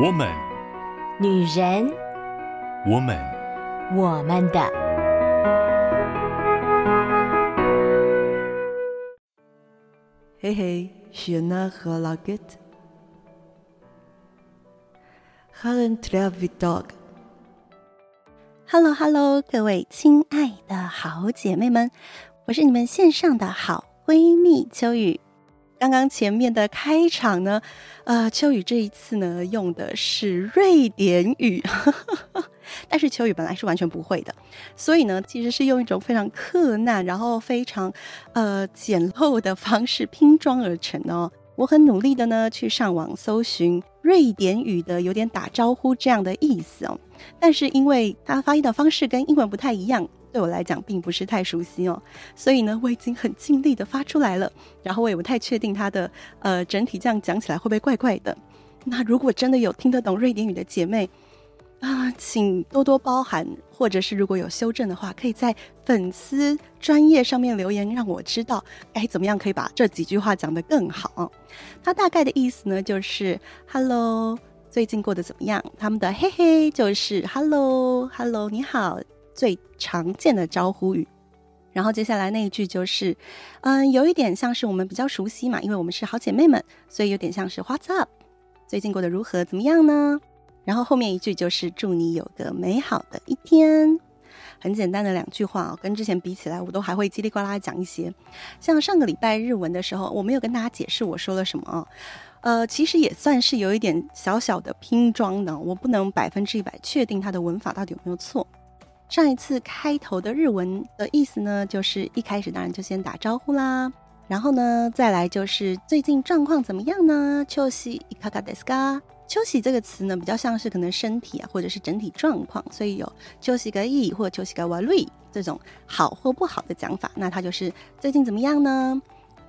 我们，女人，我们，我们的。嘿嘿，谢娜和拉吉特。Helen Travis Dog。Hello Hello，各位亲爱的好姐妹们，我是你们线上的好闺蜜秋雨。刚刚前面的开场呢，呃，秋雨这一次呢用的是瑞典语，但是秋雨本来是完全不会的，所以呢，其实是用一种非常克难，然后非常呃简陋的方式拼装而成哦。我很努力的呢去上网搜寻瑞典语的有点打招呼这样的意思哦，但是因为它发音的方式跟英文不太一样。对我来讲并不是太熟悉哦，所以呢，我已经很尽力的发出来了。然后我也不太确定它的呃整体这样讲起来会不会怪怪的。那如果真的有听得懂瑞典语的姐妹啊，请多多包涵，或者是如果有修正的话，可以在粉丝专页上面留言，让我知道该怎么样可以把这几句话讲得更好。它大概的意思呢，就是 “Hello”，最近过得怎么样？他们的“嘿嘿”就是 “Hello”，“Hello”，你好。最常见的招呼语，然后接下来那一句就是，嗯，有一点像是我们比较熟悉嘛，因为我们是好姐妹们，所以有点像是 What's up？最近过得如何？怎么样呢？然后后面一句就是祝你有个美好的一天，很简单的两句话哦，跟之前比起来，我都还会叽里呱啦讲一些。像上个礼拜日文的时候，我没有跟大家解释我说了什么哦，呃，其实也算是有一点小小的拼装的，我不能百分之一百确定它的文法到底有没有错。上一次开头的日文的意思呢，就是一开始当然就先打招呼啦，然后呢，再来就是最近状况怎么样呢？调子いかがですか？调子这个词呢，比较像是可能身体啊，或者是整体状况，所以有调子がいい或调子が悪い这种好或不好的讲法。那它就是最近怎么样呢？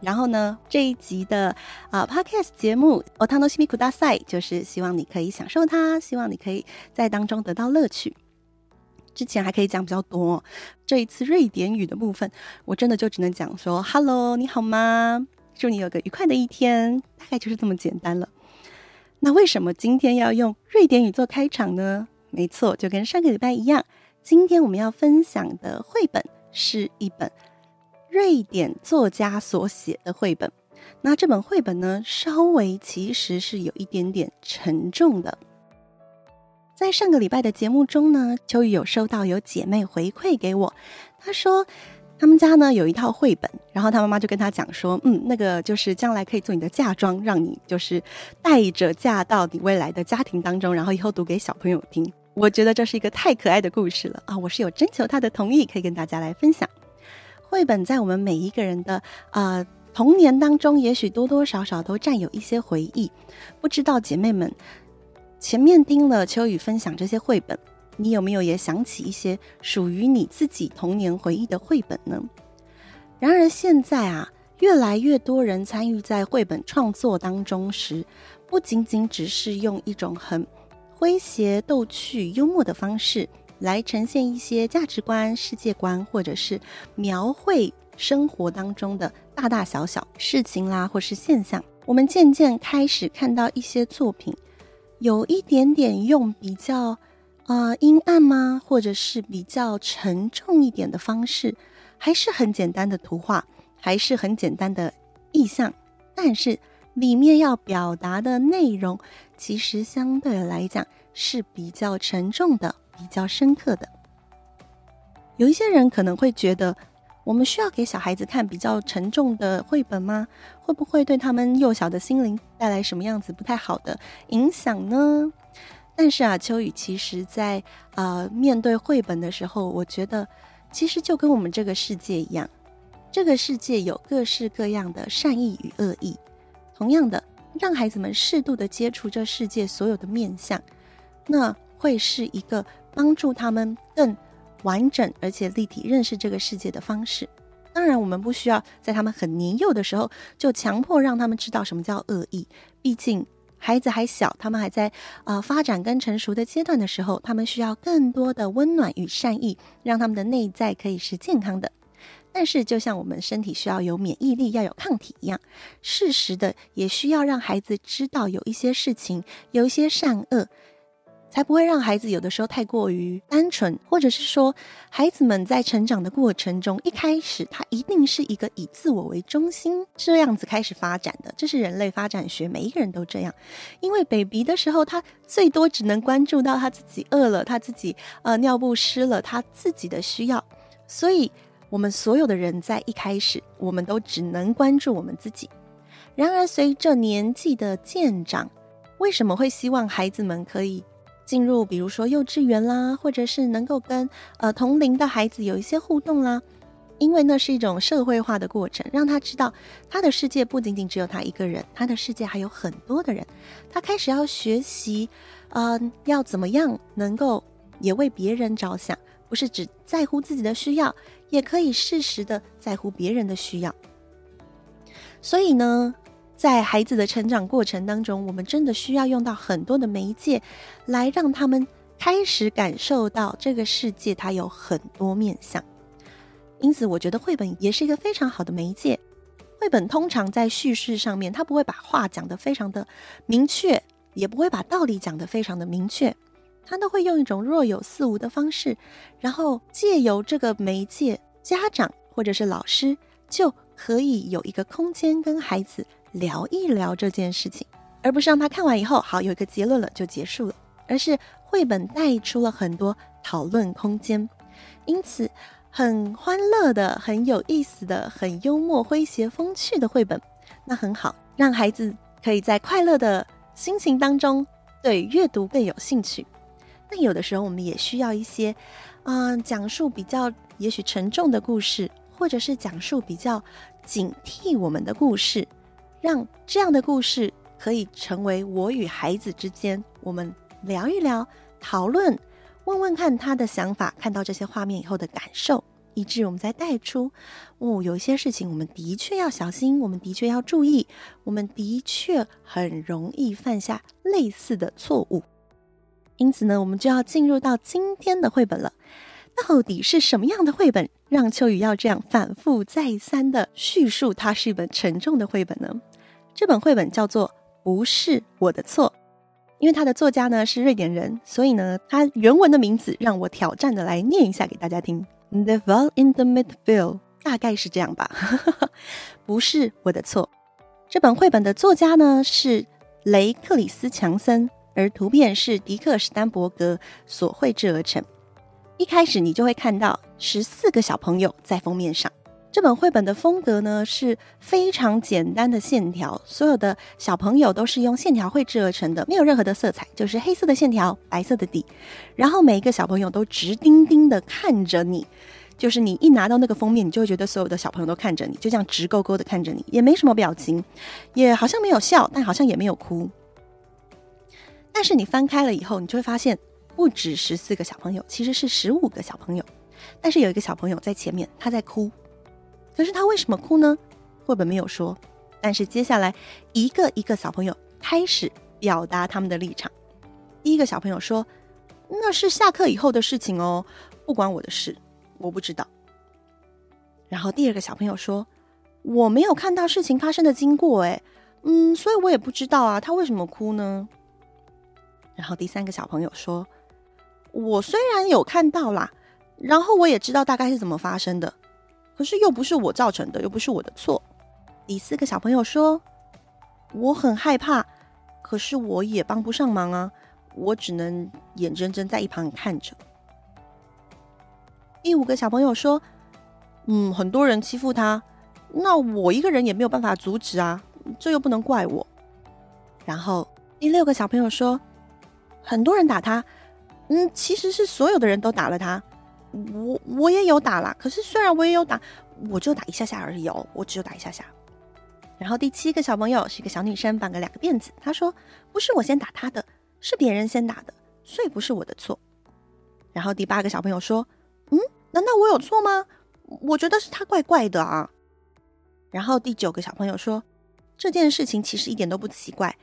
然后呢，这一集的啊、呃、Podcast 节目お楽しみください，就是希望你可以享受它，希望你可以在当中得到乐趣。 之前还可以讲比较多，这一次瑞典语的部分，我真的就只能讲说 “Hello，你好吗？祝你有个愉快的一天”，大概就是这么简单了。那为什么今天要用瑞典语做开场呢？没错，就跟上个礼拜一样，今天我们要分享的绘本是一本瑞典作家所写的绘本。那这本绘本呢，稍微其实是有一点点沉重的。在上个礼拜的节目中呢，秋雨有收到有姐妹回馈给我，她说他们家呢有一套绘本，然后她妈妈就跟她讲说，嗯，那个就是将来可以做你的嫁妆，让你就是带着嫁到你未来的家庭当中，然后以后读给小朋友听。我觉得这是一个太可爱的故事了啊！我是有征求她的同意，可以跟大家来分享。绘本在我们每一个人的呃童年当中，也许多多少少都占有一些回忆，不知道姐妹们。前面听了秋雨分享这些绘本，你有没有也想起一些属于你自己童年回忆的绘本呢？然而现在啊，越来越多人参与在绘本创作当中时，不仅仅只是用一种很诙谐、逗趣、幽默的方式来呈现一些价值观、世界观，或者是描绘生活当中的大大小小事情啦，或是现象。我们渐渐开始看到一些作品。有一点点用比较，呃，阴暗吗？或者是比较沉重一点的方式，还是很简单的图画，还是很简单的意象，但是里面要表达的内容，其实相对来讲是比较沉重的，比较深刻的。有一些人可能会觉得，我们需要给小孩子看比较沉重的绘本吗？会不会对他们幼小的心灵带来什么样子不太好的影响呢？但是啊，秋雨其实在呃面对绘本的时候，我觉得其实就跟我们这个世界一样，这个世界有各式各样的善意与恶意。同样的，让孩子们适度的接触这世界所有的面相，那会是一个帮助他们更。完整而且立体认识这个世界的方式，当然我们不需要在他们很年幼的时候就强迫让他们知道什么叫恶意。毕竟孩子还小，他们还在呃发展跟成熟的阶段的时候，他们需要更多的温暖与善意，让他们的内在可以是健康的。但是，就像我们身体需要有免疫力、要有抗体一样，适时的也需要让孩子知道有一些事情，有一些善恶，才不会让孩子有的时候太过于单纯，或者是说，孩子们在成长的过程中，一开始他一定是一个以自我为中心这样子开始发展的，这是人类发展学，每一个人都这样。因为 baby 的时候，他最多只能关注到他自己饿了，他自己呃尿布湿了，他自己的需要，所以。我们所有的人在一开始，我们都只能关注我们自己。然而，随着年纪的渐长，为什么会希望孩子们可以进入，比如说幼稚园啦，或者是能够跟呃同龄的孩子有一些互动啦？因为那是一种社会化的过程，让他知道他的世界不仅仅只有他一个人，他的世界还有很多的人。他开始要学习，呃，要怎么样能够也为别人着想。不是只在乎自己的需要，也可以适时的在乎别人的需要。所以呢，在孩子的成长过程当中，我们真的需要用到很多的媒介，来让他们开始感受到这个世界它有很多面向。因此，我觉得绘本也是一个非常好的媒介。绘本通常在叙事上面，它不会把话讲得非常的明确，也不会把道理讲得非常的明确。它都会用一种若有似无的方式，然后借由这个媒介，家长或者是老师就可以有一个空间跟孩子聊一聊这件事情，而不是让他看完以后好有一个结论了就结束了，而是绘本带出了很多讨论空间，因此很欢乐的、很有意思的、很幽默、诙谐、风趣的绘本，那很好，让孩子可以在快乐的心情当中对阅读更有兴趣。那有的时候，我们也需要一些，嗯、讲述比较也许沉重的故事，或者是讲述比较警惕我们的故事，让这样的故事可以成为我与孩子之间，我们聊一聊、讨论、问问看他的想法，看到这些画面以后的感受，以致我们再带出，哦，有些事情我们的确要小心，我们的确要注意，我们的确很容易犯下类似的错误。因此呢，我们就要进入到今天的绘本了。到底是什么样的绘本，让秋雨要这样反复再三的叙述它是一本沉重的绘本呢？这本绘本叫做《不是我的错》，因为它的作家呢是瑞典人，所以呢，它原文的名字让我挑战的来念一下给大家听。The Wall in the Midfield，大概是这样吧。不是我的错。这本绘本的作家呢是雷克里斯强森。而图片是迪克·史丹伯格所绘制而成。一开始你就会看到十四个小朋友在封面上。这本绘本的风格呢是非常简单的线条，所有的小朋友都是用线条绘制而成的，没有任何的色彩，就是黑色的线条，白色的底。然后每一个小朋友都直盯盯的看着你，就是你一拿到那个封面，你就会觉得所有的小朋友都看着你，就这样直勾勾的看着你，也没什么表情，也好像没有笑，但好像也没有哭。但是你翻开了以后，你就会发现，不止十四个小朋友，其实是十五个小朋友。但是有一个小朋友在前面，他在哭。可是他为什么哭呢？绘本没有说。但是接下来一个一个小朋友开始表达他们的立场。第一个小朋友说：“那是下课以后的事情哦，不关我的事，我不知道。”然后第二个小朋友说：“我没有看到事情发生的经过，诶，嗯，所以我也不知道啊，他为什么哭呢？”然后第三个小朋友说：“我虽然有看到啦，然后我也知道大概是怎么发生的，可是又不是我造成的，又不是我的错。”第四个小朋友说：“我很害怕，可是我也帮不上忙啊，我只能眼睁睁在一旁看着。”第五个小朋友说：“嗯，很多人欺负他，那我一个人也没有办法阻止啊，这又不能怪我。”然后第六个小朋友说。很多人打他，嗯，其实是所有的人都打了他，我我也有打啦，可是虽然我也有打，我就打一下下而已哦，我只有打一下下。然后第七个小朋友是一个小女生，绑个两个辫子，她说：“不是我先打他的，是别人先打的，所以不是我的错。”然后第八个小朋友说：“嗯，难道我有错吗？我觉得是他怪怪的啊。”然后第九个小朋友说：“这件事情其实一点都不奇怪，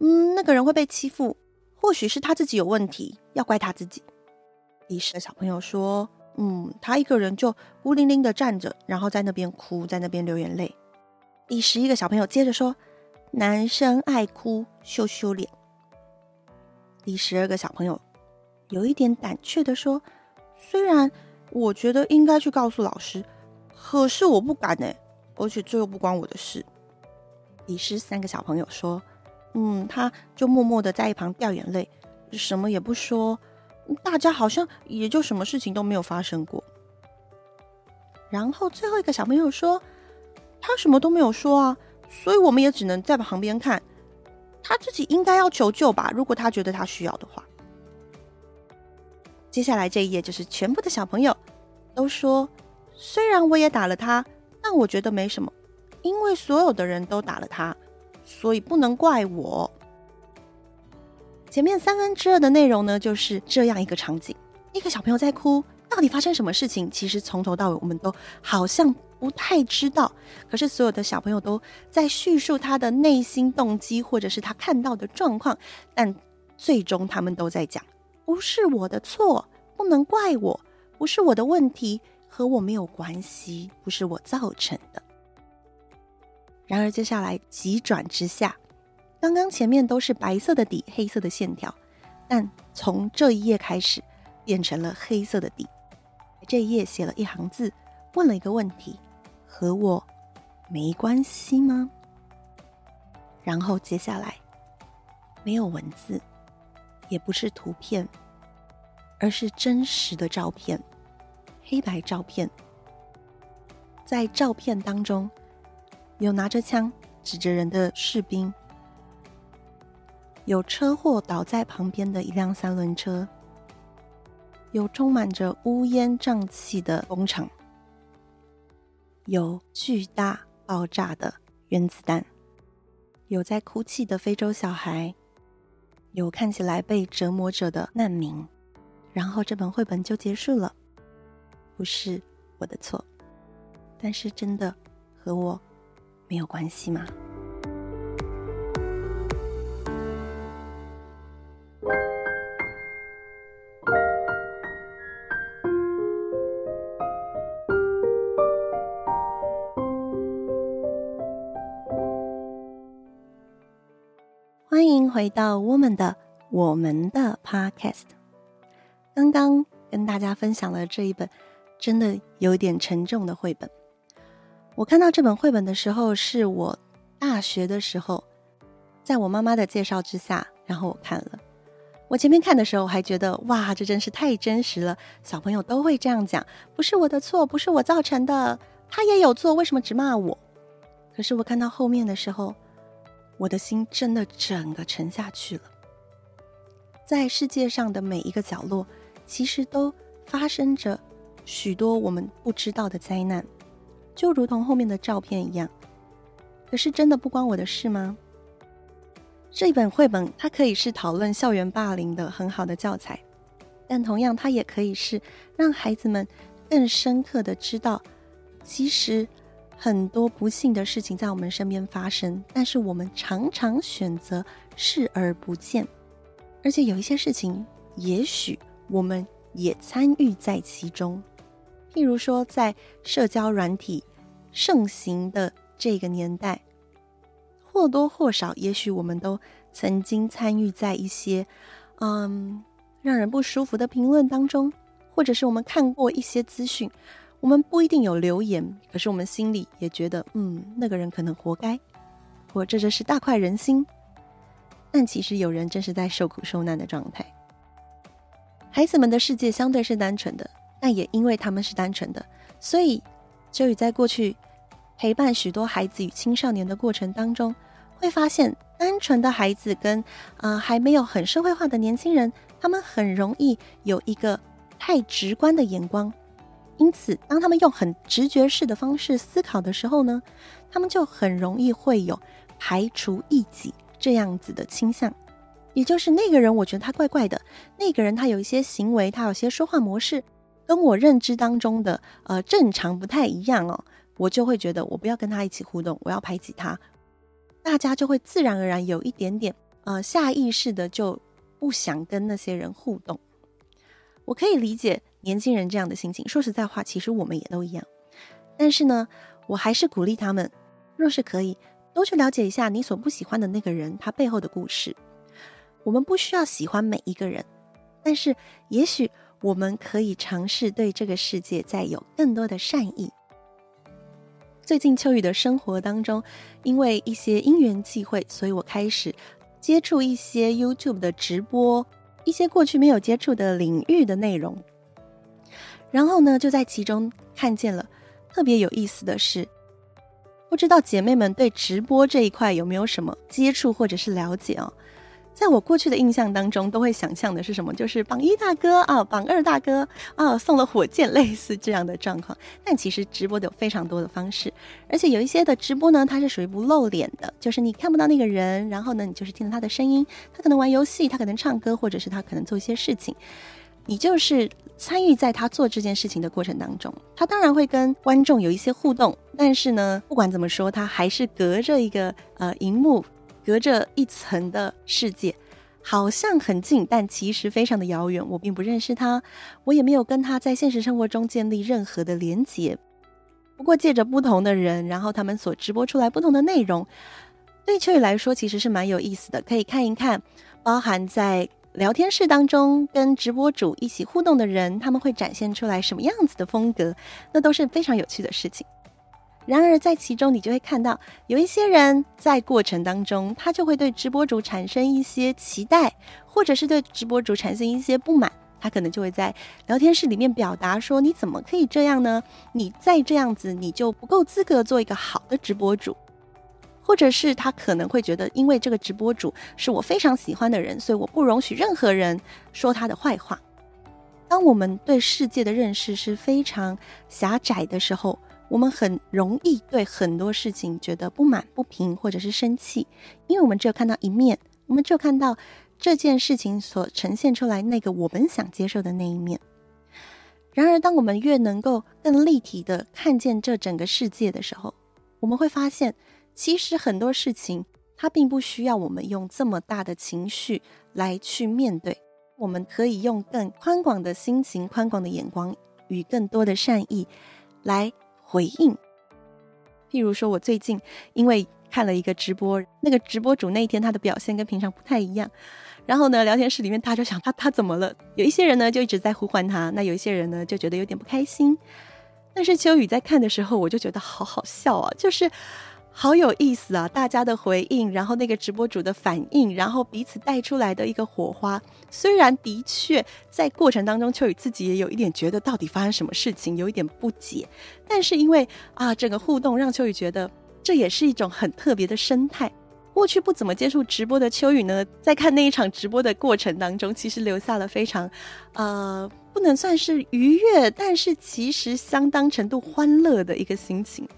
嗯，那个人会被欺负。”或许是他自己有问题，要怪他自己。第十个小朋友说：“嗯，他一个人就孤零零的站着，然后在那边哭，在那边流眼泪。第十一个小朋友接着说：“男生爱哭，羞羞脸。”第十二个小朋友有一点胆怯的说：“虽然我觉得应该去告诉老师，可是我不敢呢，而且这又不关我的事。”第十三个小朋友说：“嗯，他就默默的在一旁掉眼泪，什么也不说。”大家好像也就什么事情都没有发生过。然后最后一个小朋友说：“他什么都没有说啊，所以我们也只能在旁边看。他自己应该要求救吧，如果他觉得他需要的话。”接下来这一页就是全部的小朋友都说：“虽然我也打了他，但我觉得没什么，因为所有的人都打了他，所以不能怪我。”前面三分之二的内容呢，就是这样一个场景：一个小朋友在哭，到底发生什么事情？其实从头到尾，我们都好像不太知道。可是所有的小朋友都在叙述他的内心动机，或者是他看到的状况，但最终他们都在讲：不是我的错，不能怪我，不是我的问题，和我没有关系，不是我造成的。然而接下来急转直下。刚刚前面都是白色的底，黑色的线条，但从这一页开始变成了黑色的底。这一页写了一行字，问了一个问题：和我没关系吗？然后接下来没有文字，也不是图片，而是真实的照片，黑白照片。在照片当中，有拿着枪指着人的士兵。有车祸倒在旁边的一辆三轮车，有充满着乌烟瘴气的工厂，有巨大爆炸的原子弹，有在哭泣的非洲小孩，有看起来被折磨着的难民，然后这本绘本就结束了。不是我的错，但是真的和我没有关系吗？回到我们的我们的 Podcast，刚刚跟大家分享了这一本真的有点沉重的绘本。我看到这本绘本的时候，是我大学的时候，在我妈妈的介绍之下，然后我看了。我前面看的时候还觉得哇，这真是太真实了，小朋友都会这样讲，不是我的错，不是我造成的，他也有错，为什么只骂我？可是我看到后面的时候。我的心真的整个沉下去了。在世界上的每一个角落，其实都发生着许多我们不知道的灾难，就如同后面的照片一样。可是真的不关我的事吗？这本绘本，它可以是讨论校园霸凌的很好的教材，但同样，它也可以是让孩子们更深刻的知道，其实。很多不幸的事情在我们身边发生，但是我们常常选择视而不见，而且有一些事情，也许我们也参与在其中。譬如说，在社交软体盛行的这个年代，或多或少，也许我们都曾经参与在一些嗯让人不舒服的评论当中，或者是我们看过一些资讯。我们不一定有留言，可是我们心里也觉得，嗯，那个人可能活该，我这就是大快人心。但其实有人正是在受苦受难的状态。孩子们的世界相对是单纯的，但也因为他们是单纯的，所以就与在过去陪伴许多孩子与青少年的过程当中，会发现单纯的孩子跟啊、还没有很社会化的年轻人，他们很容易有一个太直观的眼光。因此，当他们用很直觉式的方式思考的时候呢，他们就很容易会有排除异己这样子的倾向。也就是那个人，我觉得他怪怪的；那个人他有一些行为，他有些说话模式，跟我认知当中的呃正常不太一样哦，我就会觉得我不要跟他一起互动，我要排挤他。大家就会自然而然有一点点呃下意识的就不想跟那些人互动。我可以理解。年轻人这样的心情。说实在话，其实我们也都一样。但是呢，我还是鼓励他们，若是可以，多去了解一下你所不喜欢的那个人他背后的故事。我们不需要喜欢每一个人，但是也许我们可以尝试对这个世界再有更多的善意。最近秋雨的生活当中，因为一些因缘际会，所以我开始接触一些 YouTube 的直播，一些过去没有接触的领域的内容。然后呢，就在其中看见了特别有意思的事。不知道姐妹们对直播这一块有没有什么接触或者是了解哦？在我过去的印象当中，都会想象的是什么？就是榜一大哥啊，榜二大哥啊，送了火箭，类似这样的状况。但其实直播的有非常多的方式，而且有一些的直播呢，它是属于不露脸的，就是你看不到那个人，然后呢，你就是听到他的声音，他可能玩游戏，他可能唱歌，或者是他可能做一些事情，你就是参与在他做这件事情的过程当中。他当然会跟观众有一些互动，但是呢，不管怎么说，他还是隔着一个呃荧幕。隔着一层的世界，好像很近，但其实非常的遥远。我并不认识他，我也没有跟他在现实生活中建立任何的连结。不过借着不同的人，然后他们所直播出来不同的内容，对秋雨来说其实是蛮有意思的，可以看一看。包含在聊天室当中跟直播主一起互动的人，他们会展现出来什么样子的风格，那都是非常有趣的事情。然而，在其中你就会看到，有一些人在过程当中，他就会对直播主产生一些期待，或者是对直播主产生一些不满。他可能就会在聊天室里面表达说：“你怎么可以这样呢？你再这样子，你就不够资格做一个好的直播主。”或者是他可能会觉得，因为这个直播主是我非常喜欢的人，所以我不容许任何人说他的坏话。当我们对世界的认识是非常狭窄的时候，我们很容易对很多事情觉得不满、不平，或者是生气，因为我们只有看到一面，我们只有看到这件事情所呈现出来那个我们想接受的那一面。然而，当我们越能够更立体的看见这整个世界的时候，我们会发现，其实很多事情它并不需要我们用这么大的情绪来去面对，我们可以用更宽广的心情、宽广的眼光与更多的善意来。回应，譬如说，我最近因为看了一个直播，那个直播主那一天他的表现跟平常不太一样，然后呢，聊天室里面大家就想他他怎么了？有一些人呢就一直在呼唤他，那有一些人呢就觉得有点不开心。但是秋雨在看的时候，我就觉得好好笑啊，就是。好有意思啊！大家的回应，然后那个直播主的反应，然后彼此带出来的一个火花。虽然的确在过程当中，秋雨自己也有一点觉得到底发生什么事情，有一点不解。但是因为啊，整个互动让秋雨觉得这也是一种很特别的生态。过去不怎么接触直播的秋雨呢，在看那一场直播的过程当中，其实留下了非常呃，不能算是愉悦，但是其实相当程度欢乐的一个心情。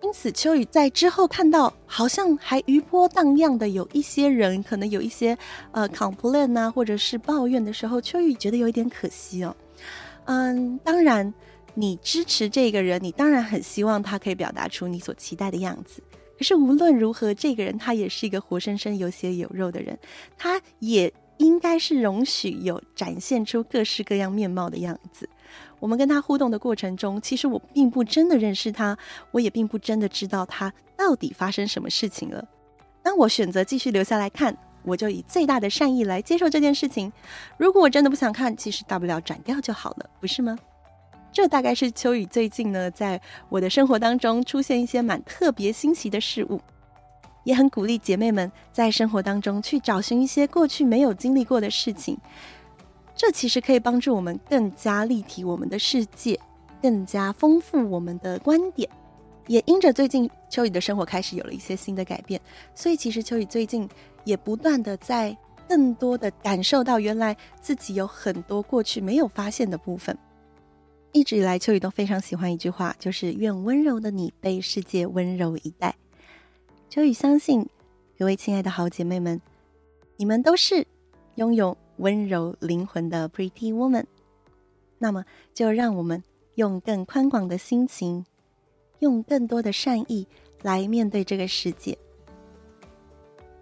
因此，秋雨在之后看到好像还余波荡漾的有一些人，可能有一些呃 complain 啊，或者是抱怨的时候，秋雨觉得有一点可惜哦。嗯，当然，你支持这个人，你当然很希望他可以表达出你所期待的样子。可是无论如何，这个人他也是一个活生生有血有肉的人，他也应该是容许有展现出各式各样面貌的样子。我们跟他互动的过程中，其实我并不真的认识他，我也并不真的知道他到底发生什么事情了。当我选择继续留下来看，我就以最大的善意来接受这件事情。如果我真的不想看，其实大不了转掉就好了，不是吗？这大概是秋雨最近呢，在我的生活当中出现一些蛮特别新奇的事物，也很鼓励姐妹们在生活当中去找寻一些过去没有经历过的事情。这其实可以帮助我们更加立体我们的世界，更加丰富我们的观点。也因着最近秋雨的生活开始有了一些新的改变，所以其实秋雨最近也不断的在更多的感受到，原来自己有很多过去没有发现的部分。一直以来，秋雨都非常喜欢一句话，就是“愿温柔的你被世界温柔以待”。秋雨相信，各位亲爱的好姐妹们，你们都是拥有。温柔灵魂的 Pretty Woman，那么就让我们用更宽广的心情，用更多的善意来面对这个世界。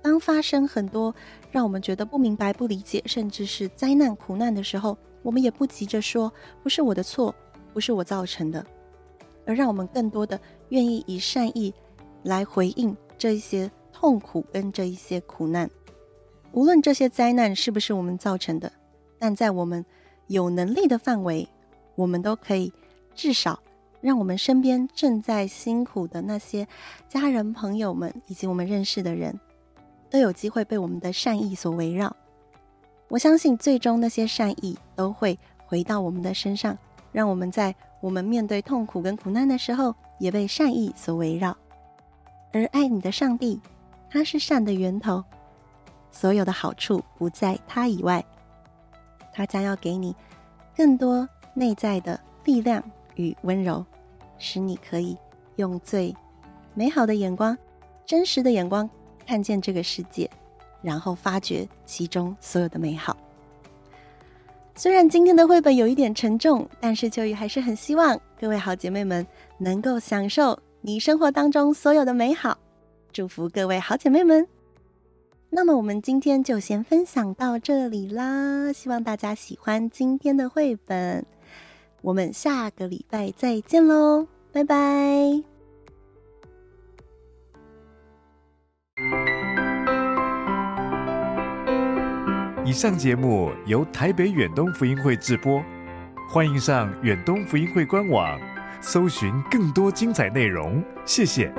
当发生很多让我们觉得不明白、不理解，甚至是灾难、苦难的时候，我们也不急着说不是我的错，不是我造成的，而让我们更多的愿意以善意来回应这一些痛苦跟这一些苦难。无论这些灾难是不是我们造成的，但在我们有能力的范围，我们都可以至少让我们身边正在辛苦的那些家人、朋友们以及我们认识的人，都有机会被我们的善意所围绕。我相信，最终那些善意都会回到我们的身上，让我们在我们面对痛苦跟苦难的时候，也被善意所围绕。而爱你的上帝，他是善的源头。所有的好处不在他以外，他将要给你更多内在的力量与温柔，使你可以用最美好的眼光、真实的眼光看见这个世界，然后发掘其中所有的美好。虽然今天的绘本有一点沉重，但是秋雨还是很希望各位好姐妹们能够享受你生活当中所有的美好。祝福各位好姐妹们。那么我们今天就先分享到这里啦，希望大家喜欢今天的绘本。我们下个礼拜再见喽，拜拜。以上节目由台北远东福音会制播，欢迎上远东福音会官网，搜寻更多精彩内容。谢谢。